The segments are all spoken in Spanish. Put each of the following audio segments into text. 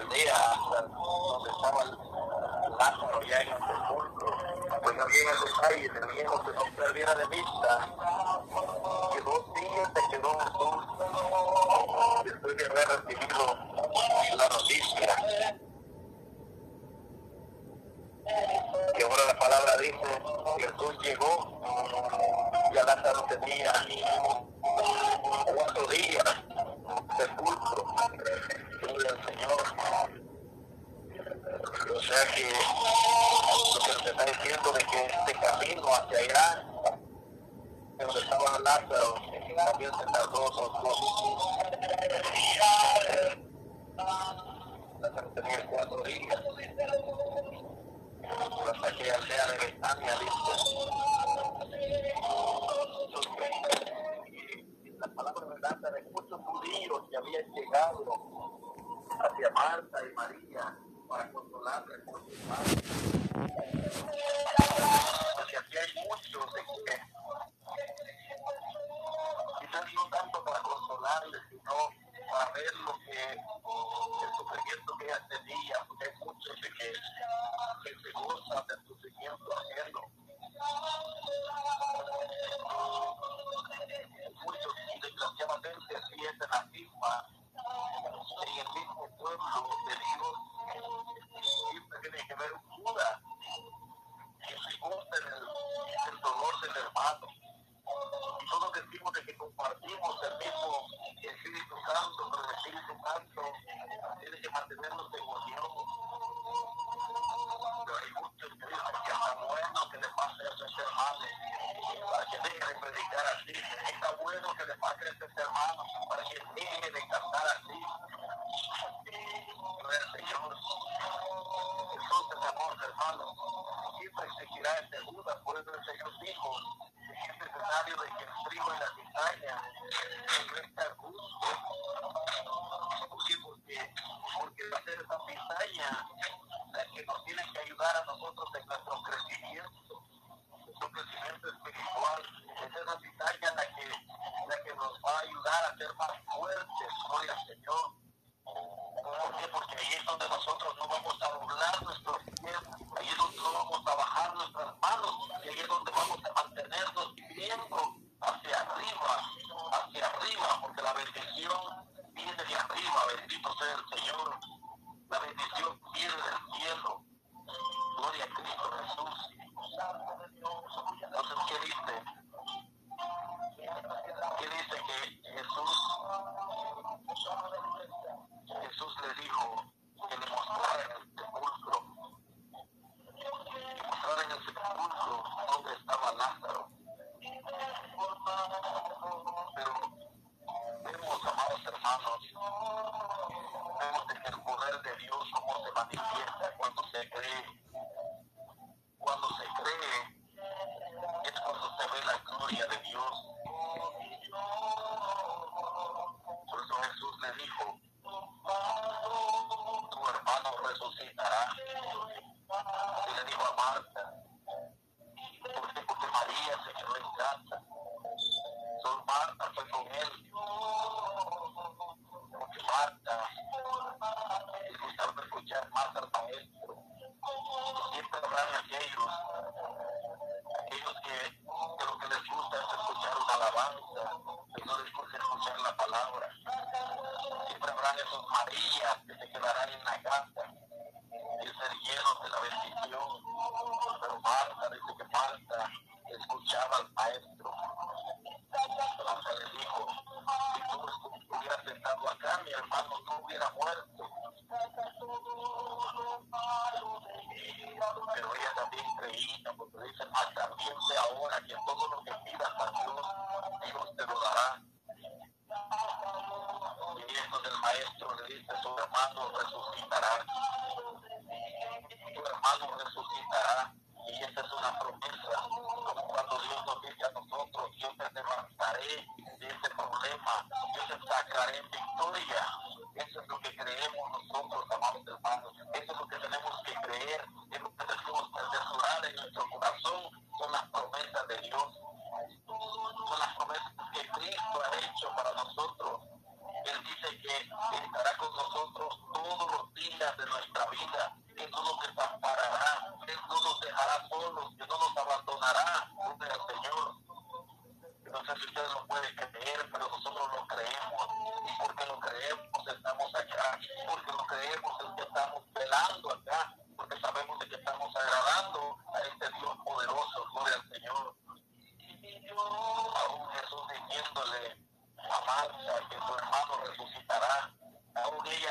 aldea hasta donde estaba el Lázaro ya en el sepulcro, pues había en esos aires el viejo que no perdiera de vista, que dos días se quedó Jesús después de haber recibido la noticia.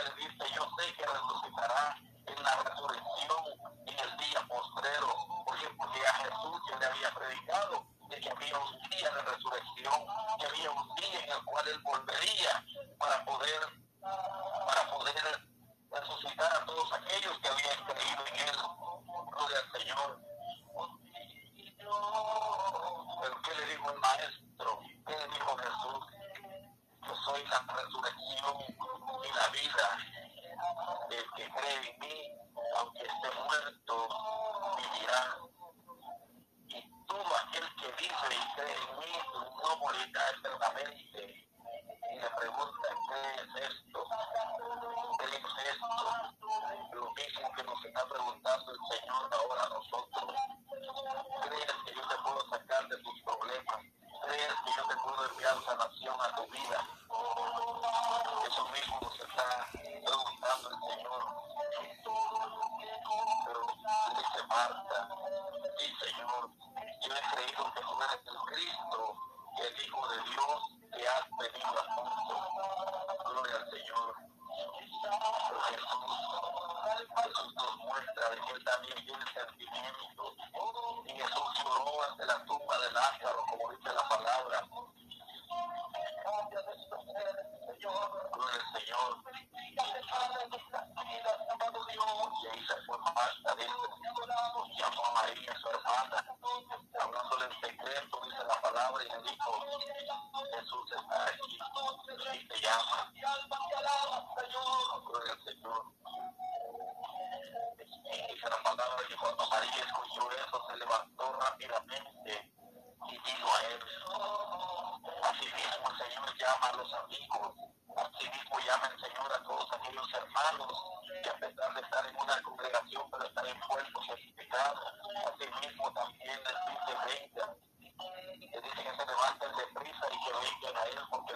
Él dice, yo sé que resucitará en la resurrección en el día postrero. Oye, pues, porque a Jesús ya le había predicado de que había un día de resurrección, que había un día en el cual Él volvería para poder se levantó rápidamente y dijo a él, asimismo el Señor llama a los amigos, asimismo llama el Señor a todos aquellos hermanos que a pesar de estar en una congregación pero estar envueltos en pecado, asimismo también les dice venga, le dice que se levanten de prisa y que vengan a él porque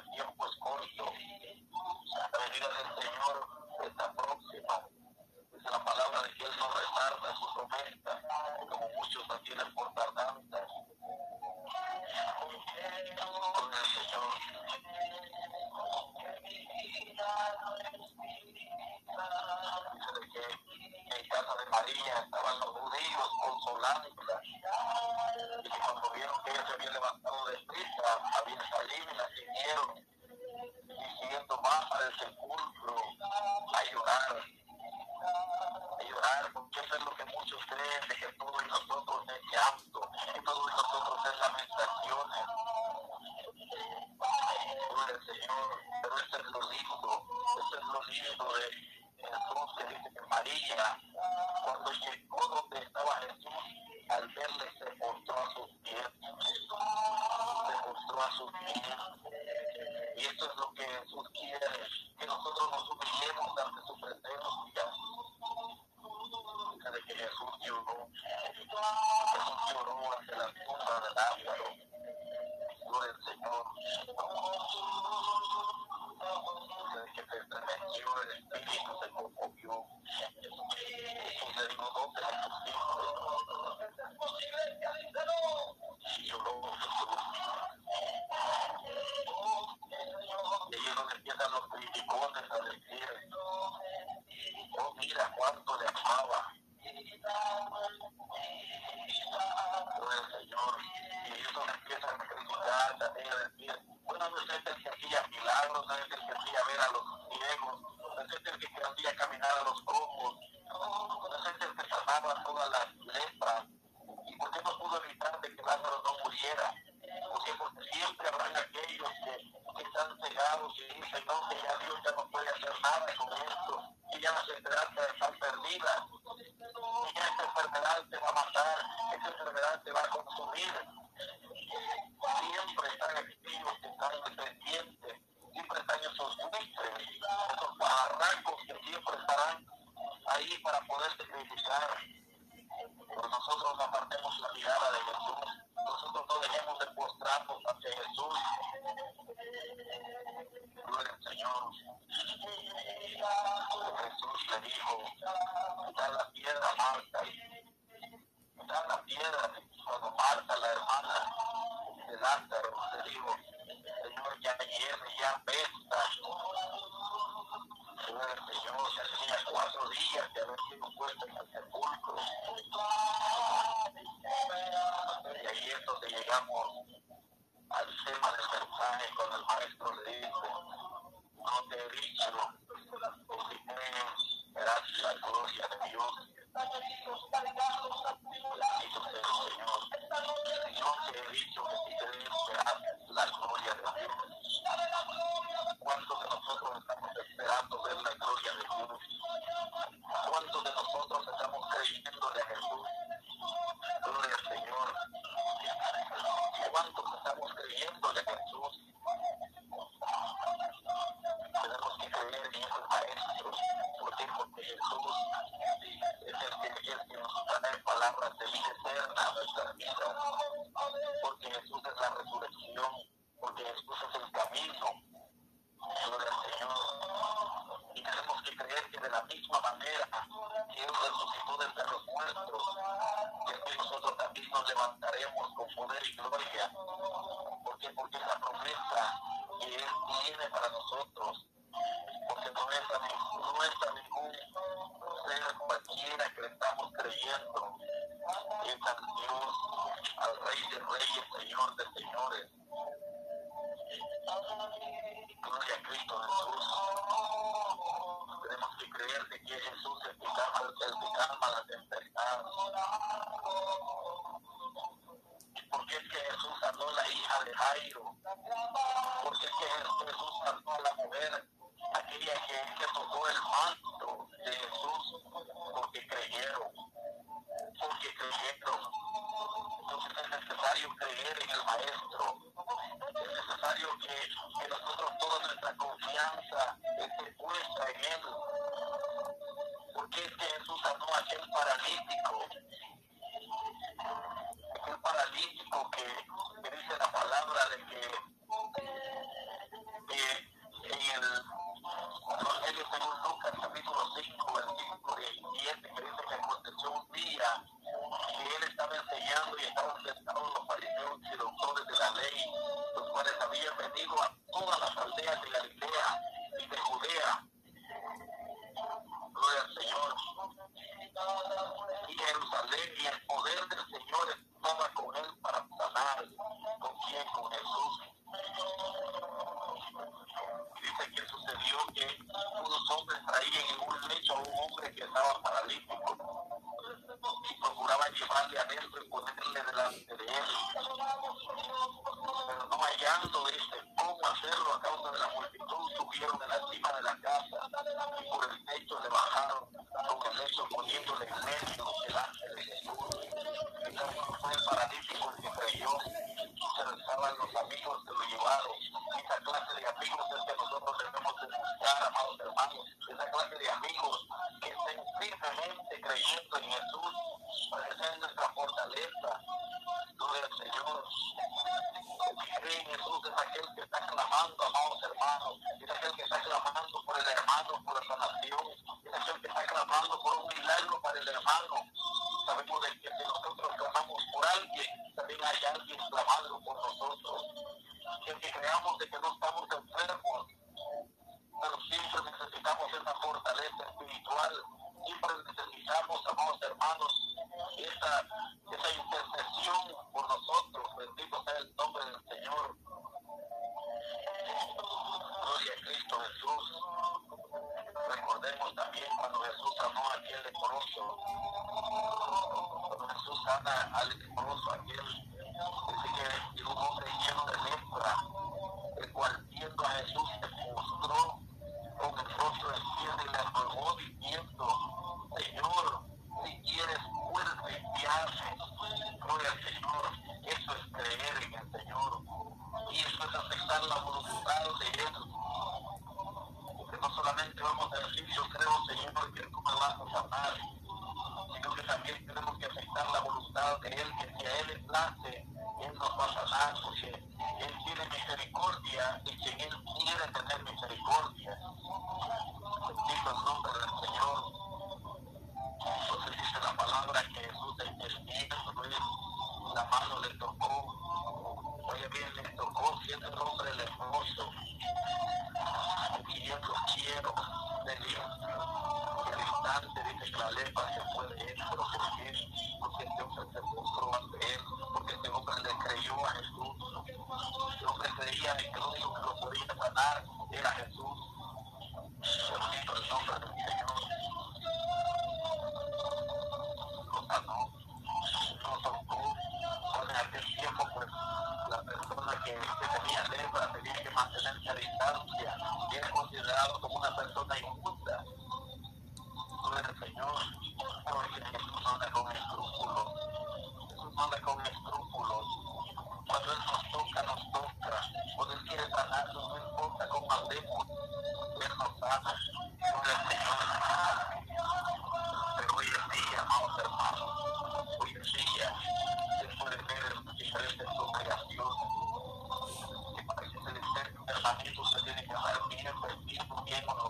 hermanito se tiene que dar bien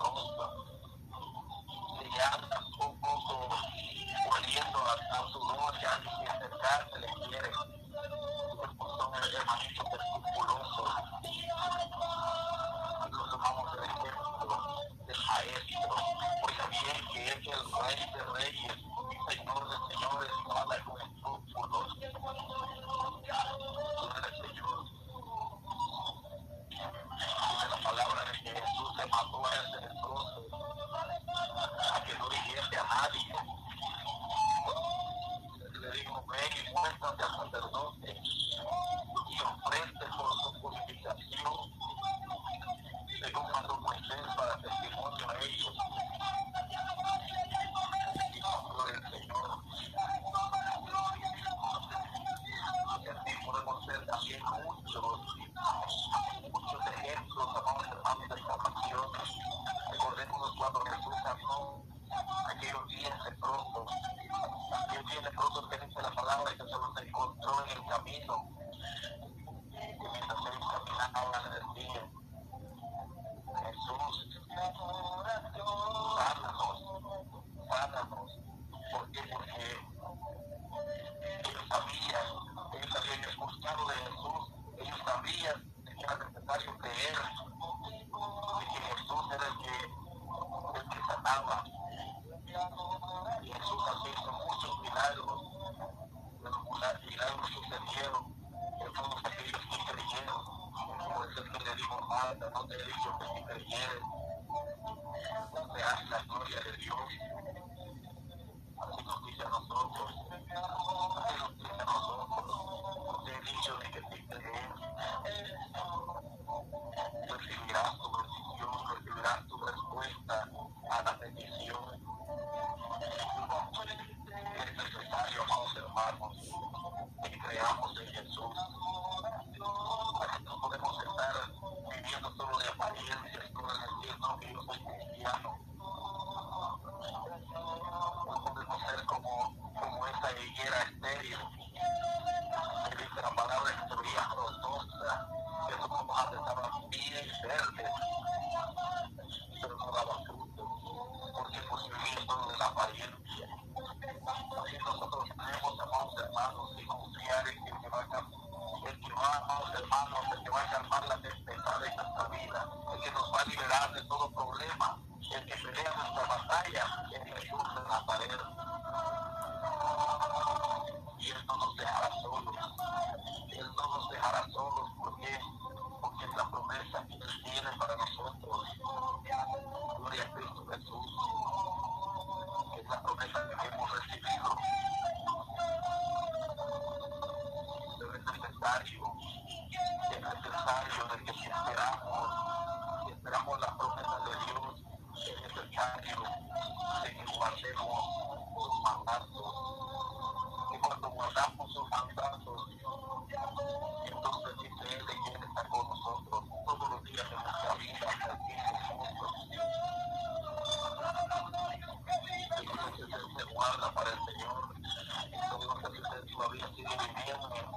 Yeah.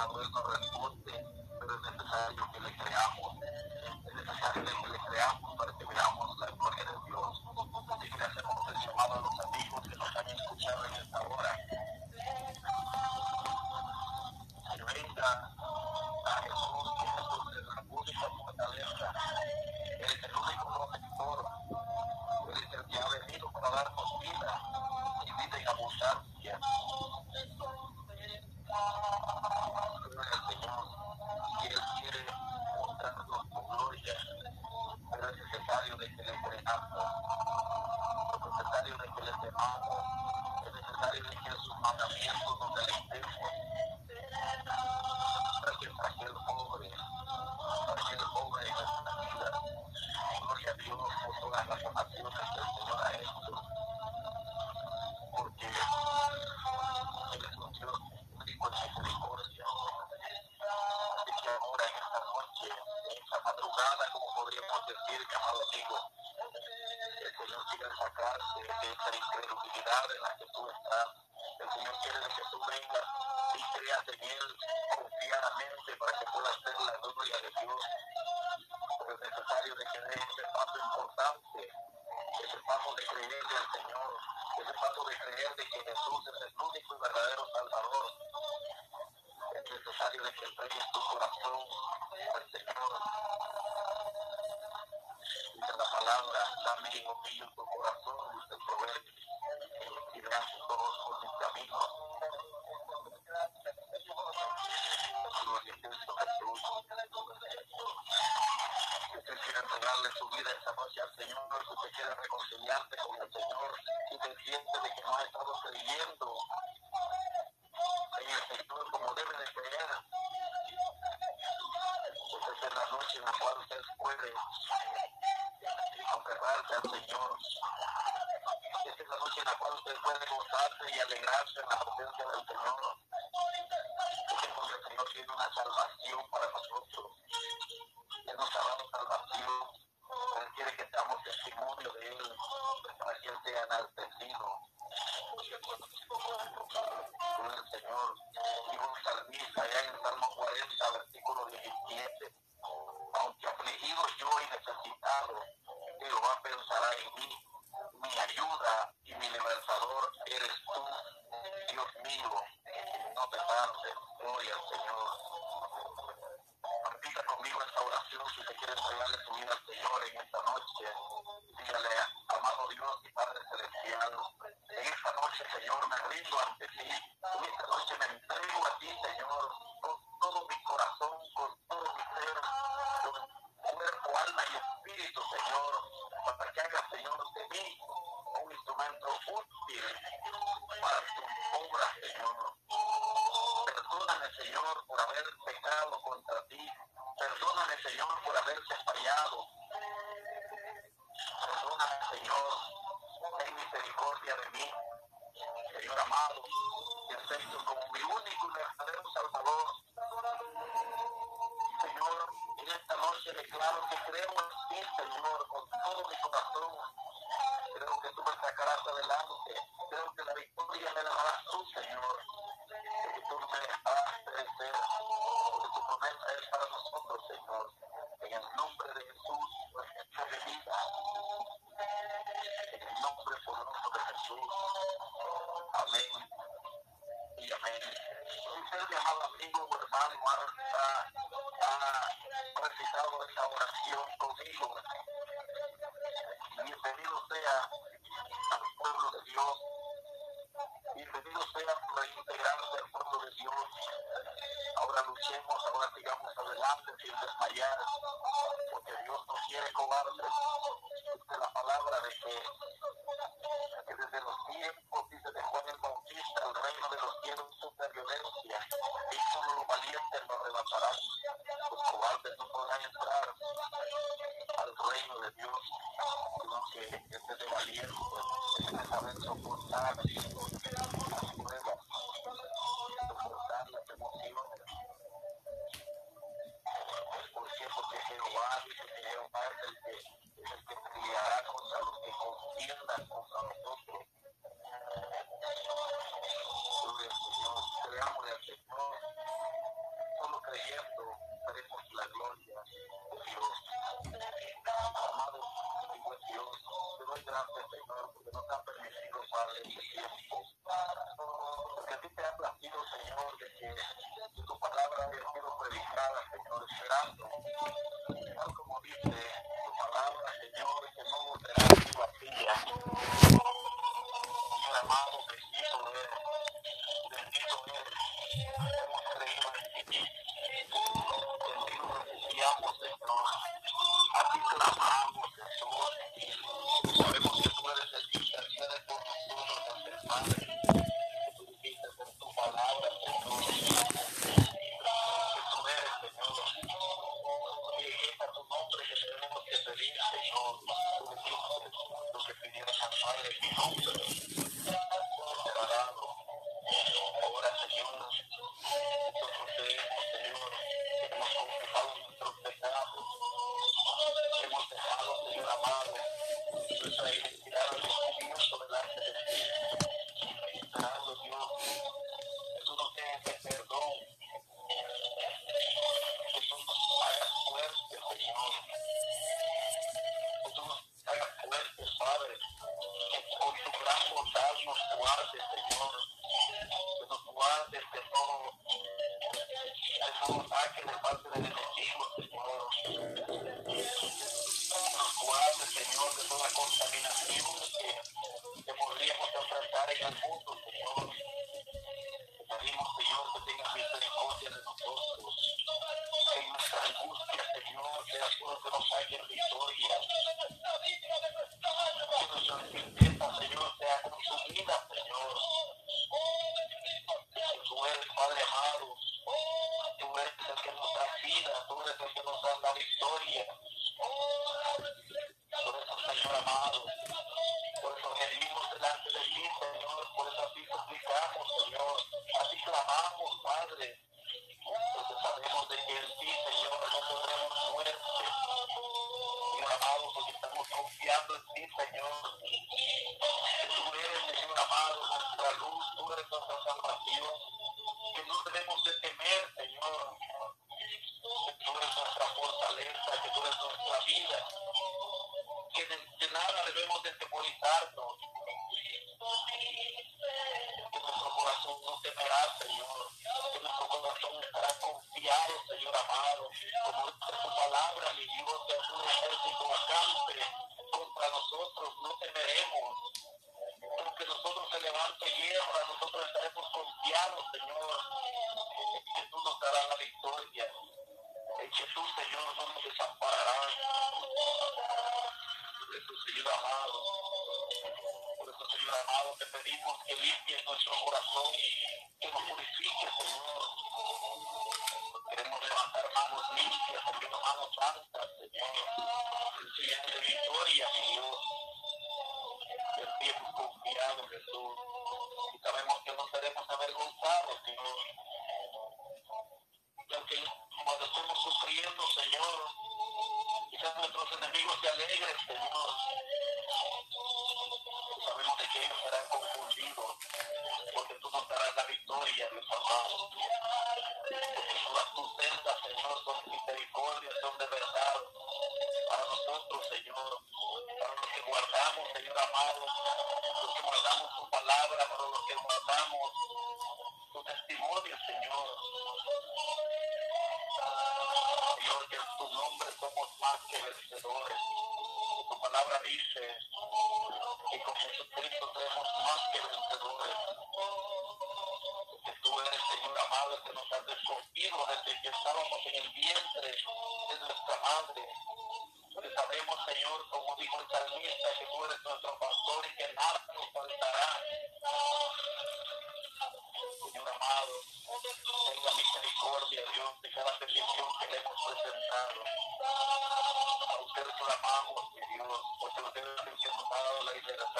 creado y nos responde, pero es necesario que le creamos, es necesario que le creamos. para que entregues tu corazón al Señor. Dice la palabra, dame, hijo tu corazón, dice el proverbio, y veas todos por mis caminos. Gloria a Cristo Jesús. Si usted quiere entregarle su vida esta noche al Señor, si usted quiere reconciliarte con el Señor, si te siente de que no ha estado creyendo, al Señor. Esta es la noche en la cual usted puede gozarse y alegrarse en la presencia del Señor. declaro que creo en ti, Señor, con todo mi corazón. Creo que tú me sacarás adelante. Creo que la victoria me la darás tú, Señor. Que tú me dejarás perecer. Porque tu promesa es para nosotros, Señor. En el nombre de Jesús, nuestra vida. En el nombre poderoso de Jesús. Amén. Y amén. Usted, mi amado amigo, hermano, hermano, ha recitado esta oración conmigo. Bienvenido sea al pueblo de Dios. Bienvenido sea por integrarse al pueblo de Dios. Ahora luchemos, ahora sigamos adelante sin desmayar, porque Dios no quiere cobardes. en tu nombre somos más que vencedores. Tu palabra dice que con Jesucristo somos más que vencedores. Que tú eres, Señor amado, que nos has escogido desde que estábamos en el vientre de nuestra madre. Que sabemos, Señor, como dijo el salmista, que tú eres nuestro Padre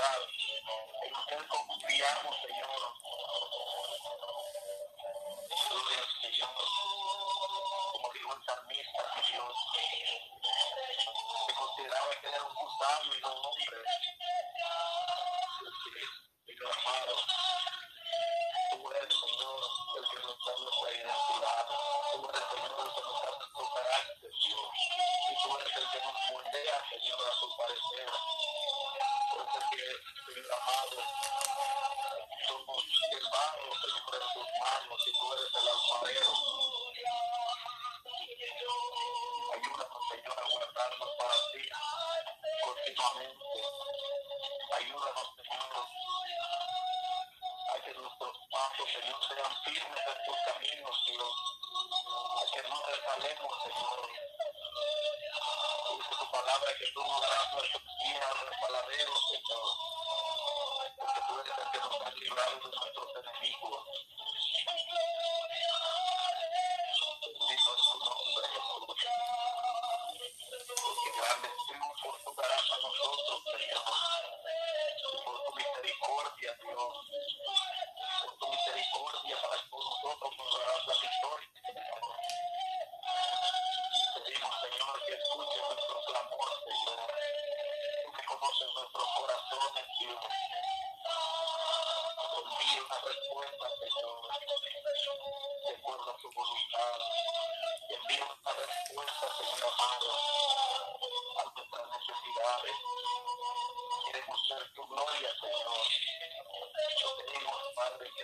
sabe, nosotros confiamos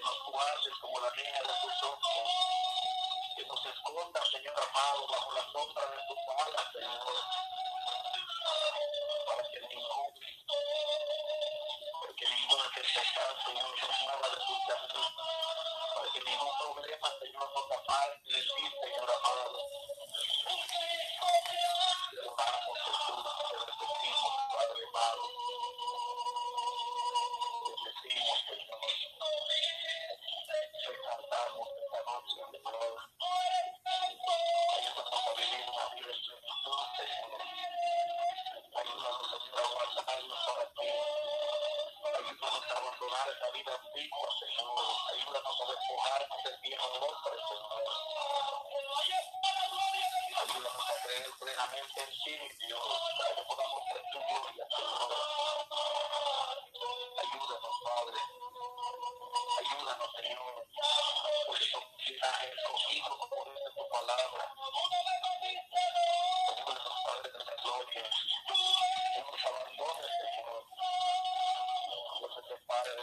los cobardes como la niña de tus ojos. Que nos esconda, Señor amado, bajo la sombra de tus alas, Señor.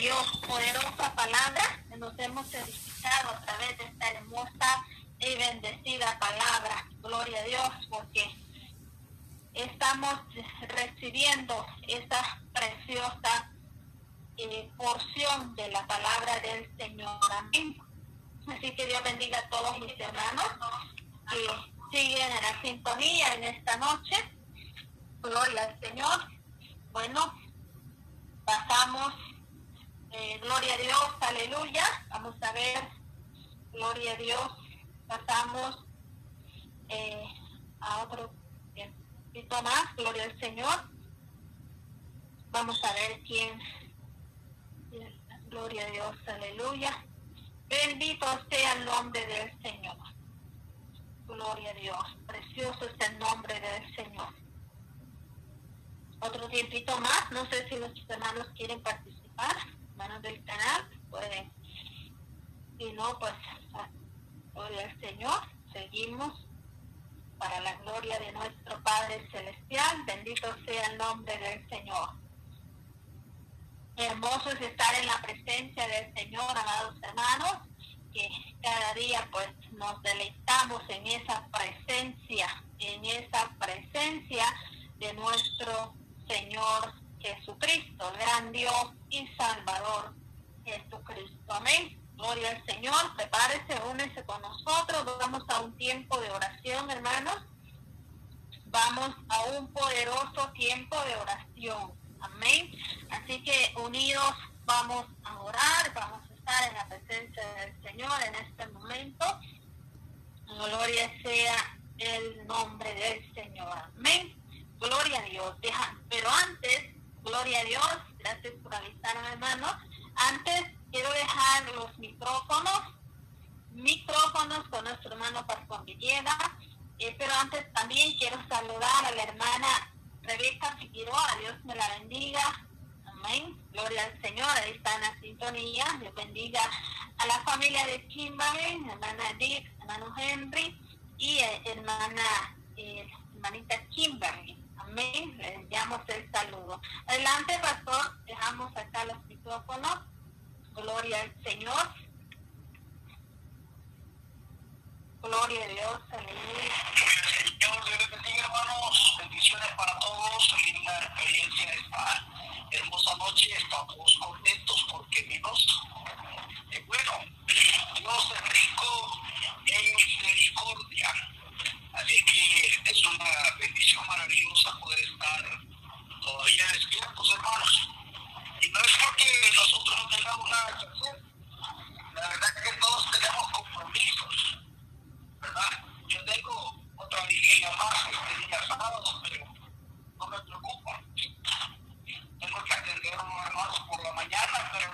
Dios, poderosa palabra nos hemos edificado a través de esta hermosa y bendecida palabra. Gloria a Dios, porque estamos recibiendo esa preciosa eh, porción de la palabra del Señor. Amén. Así que Dios bendiga a todos mis hermanos que siguen en la sintonía en esta noche. Gloria al Señor. Bueno, pasamos. Eh, gloria a Dios, aleluya. Vamos a ver. Gloria a Dios. Pasamos eh, a otro poquito más. Gloria al Señor. Vamos a ver quién. Gloria a Dios, aleluya. Bendito sea el nombre del Señor. Gloria a Dios. Precioso es el nombre del Señor. Otro tiempito más. No sé si los hermanos quieren participar. Hermanos del canal, pueden. Si no, pues, ah, gloria al Señor. Seguimos para la gloria de nuestro Padre Celestial. Bendito sea el nombre del Señor. Hermoso es estar en la presencia del Señor, amados hermanos que cada día pues nos deleitamos en esa presencia, en esa presencia de nuestro Señor Jesucristo, gran Dios y Salvador Jesucristo. Amén. Gloria al Señor. Prepárese, únese con nosotros. Vamos a un tiempo de oración, hermanos. Vamos a un poderoso tiempo de oración. Amén. Así que unidos vamos a orar, vamos en la presencia del Señor en este momento. Gloria sea el nombre del Señor. Amén. Gloria a Dios. Pero antes, gloria a Dios, gracias por avisarme, hermano. Antes quiero dejar los micrófonos, micrófonos con nuestro hermano Pascual Villeda. Eh, pero antes también quiero saludar a la hermana Rebeca Figueroa. Dios me la bendiga Amén. Gloria al Señor. Ahí está en la sintonía. Dios bendiga a la familia de Kimberly, hermana Edith, hermano Henry y eh, hermana, eh, hermanita Kimberly. Amén. Enviamos el saludo. Adelante, pastor. Dejamos acá los micrófonos. Gloria al Señor. Gloria a Dios. Aleluya. Señor, Dios bendiga, hermanos. Bendiciones para todos. Linda experiencia esta hermosa noche. Estamos contentos porque vimos. Eh, bueno, Dios es rico en misericordia. Así que es una bendición maravillosa poder estar todavía despiertos, hermanos. Y no es porque nosotros no tengamos nada que hacer. La verdad es que todos tenemos compromisos, ¿verdad? Yo tengo otra vigilia más este día sábado, pero no me preocupa tengo que atender a unos hermanos por la mañana, pero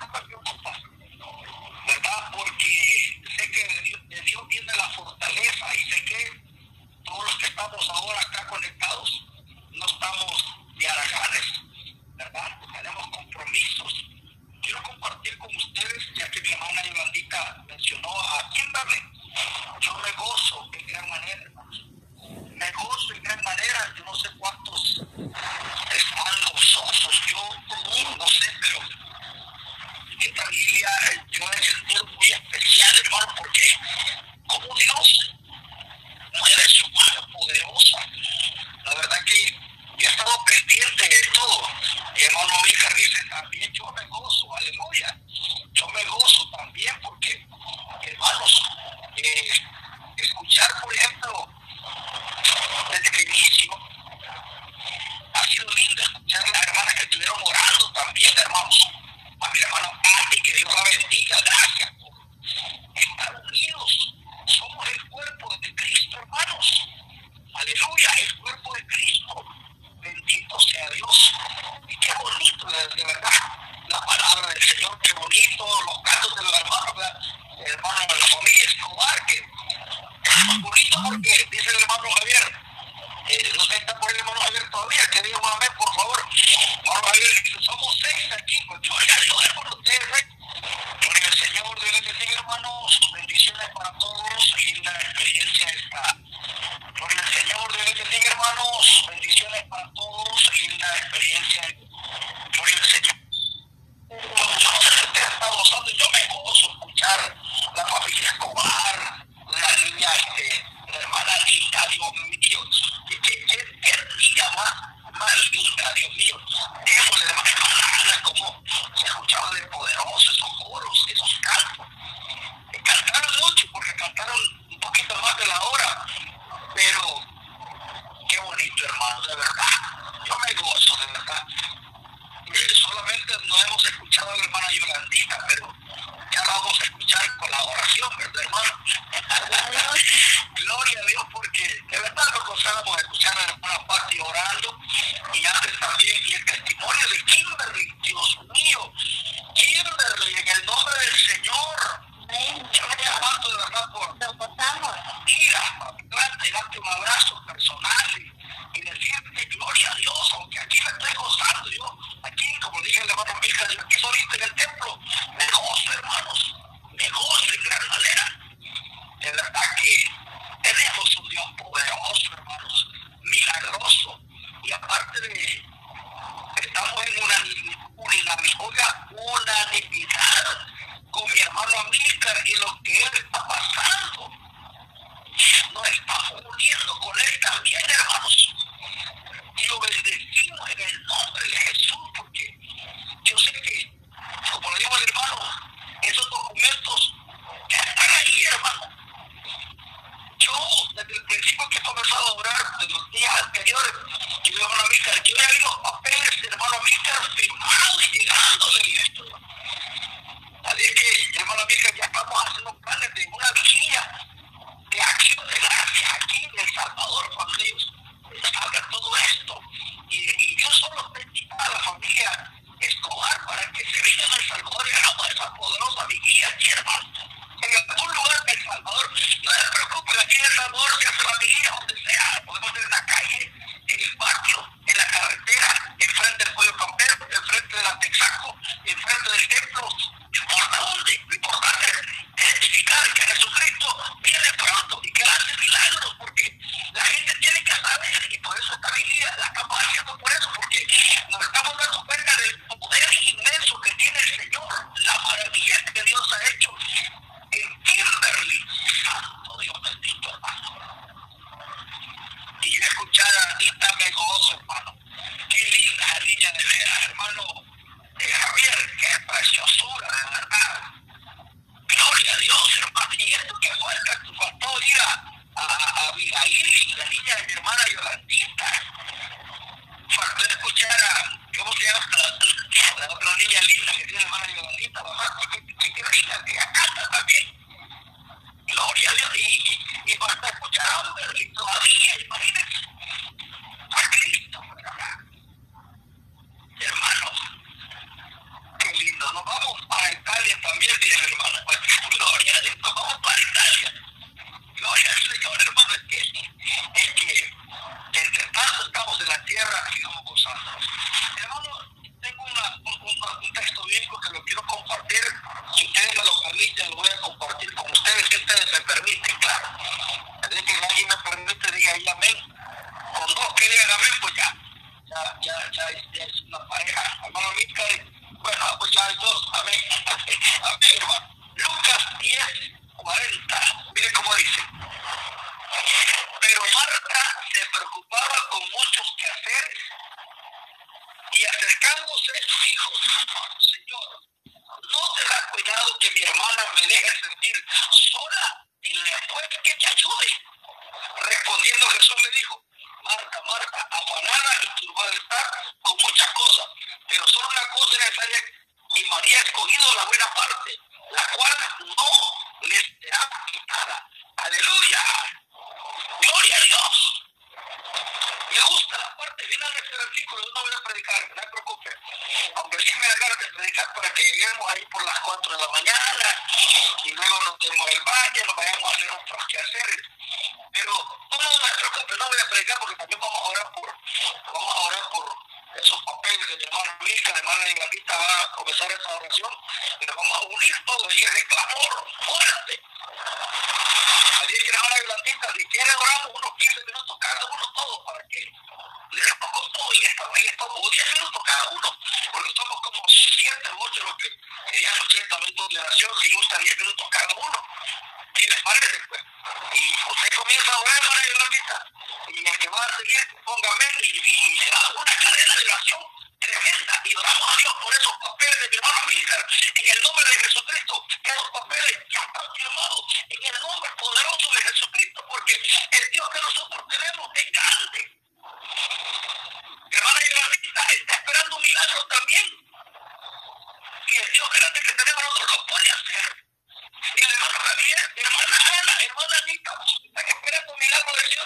hermana Ana, hermana Anita, para que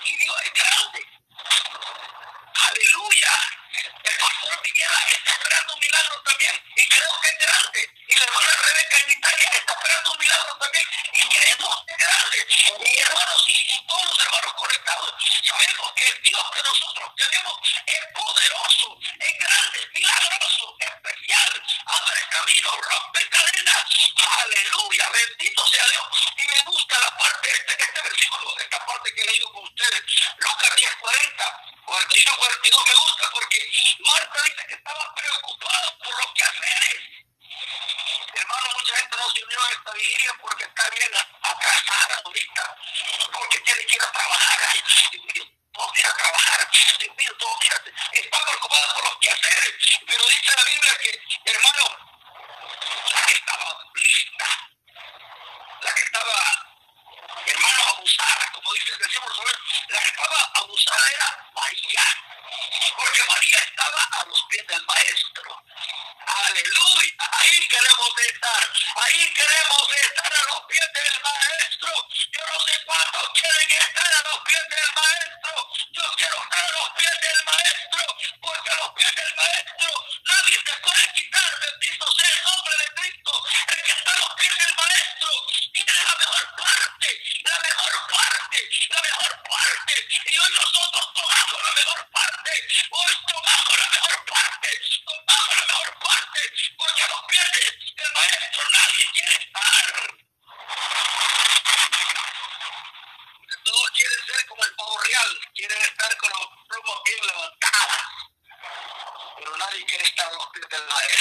y Dios es grande. longer than I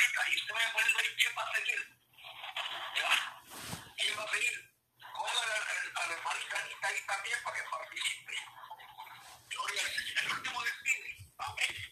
metas y usted vaya poniendo va a seguir. ¿Ya? ¿Quién va a seguir? Póngale al hermanita ahí también para que participe. Gloria al Señor. El último despide. Amén.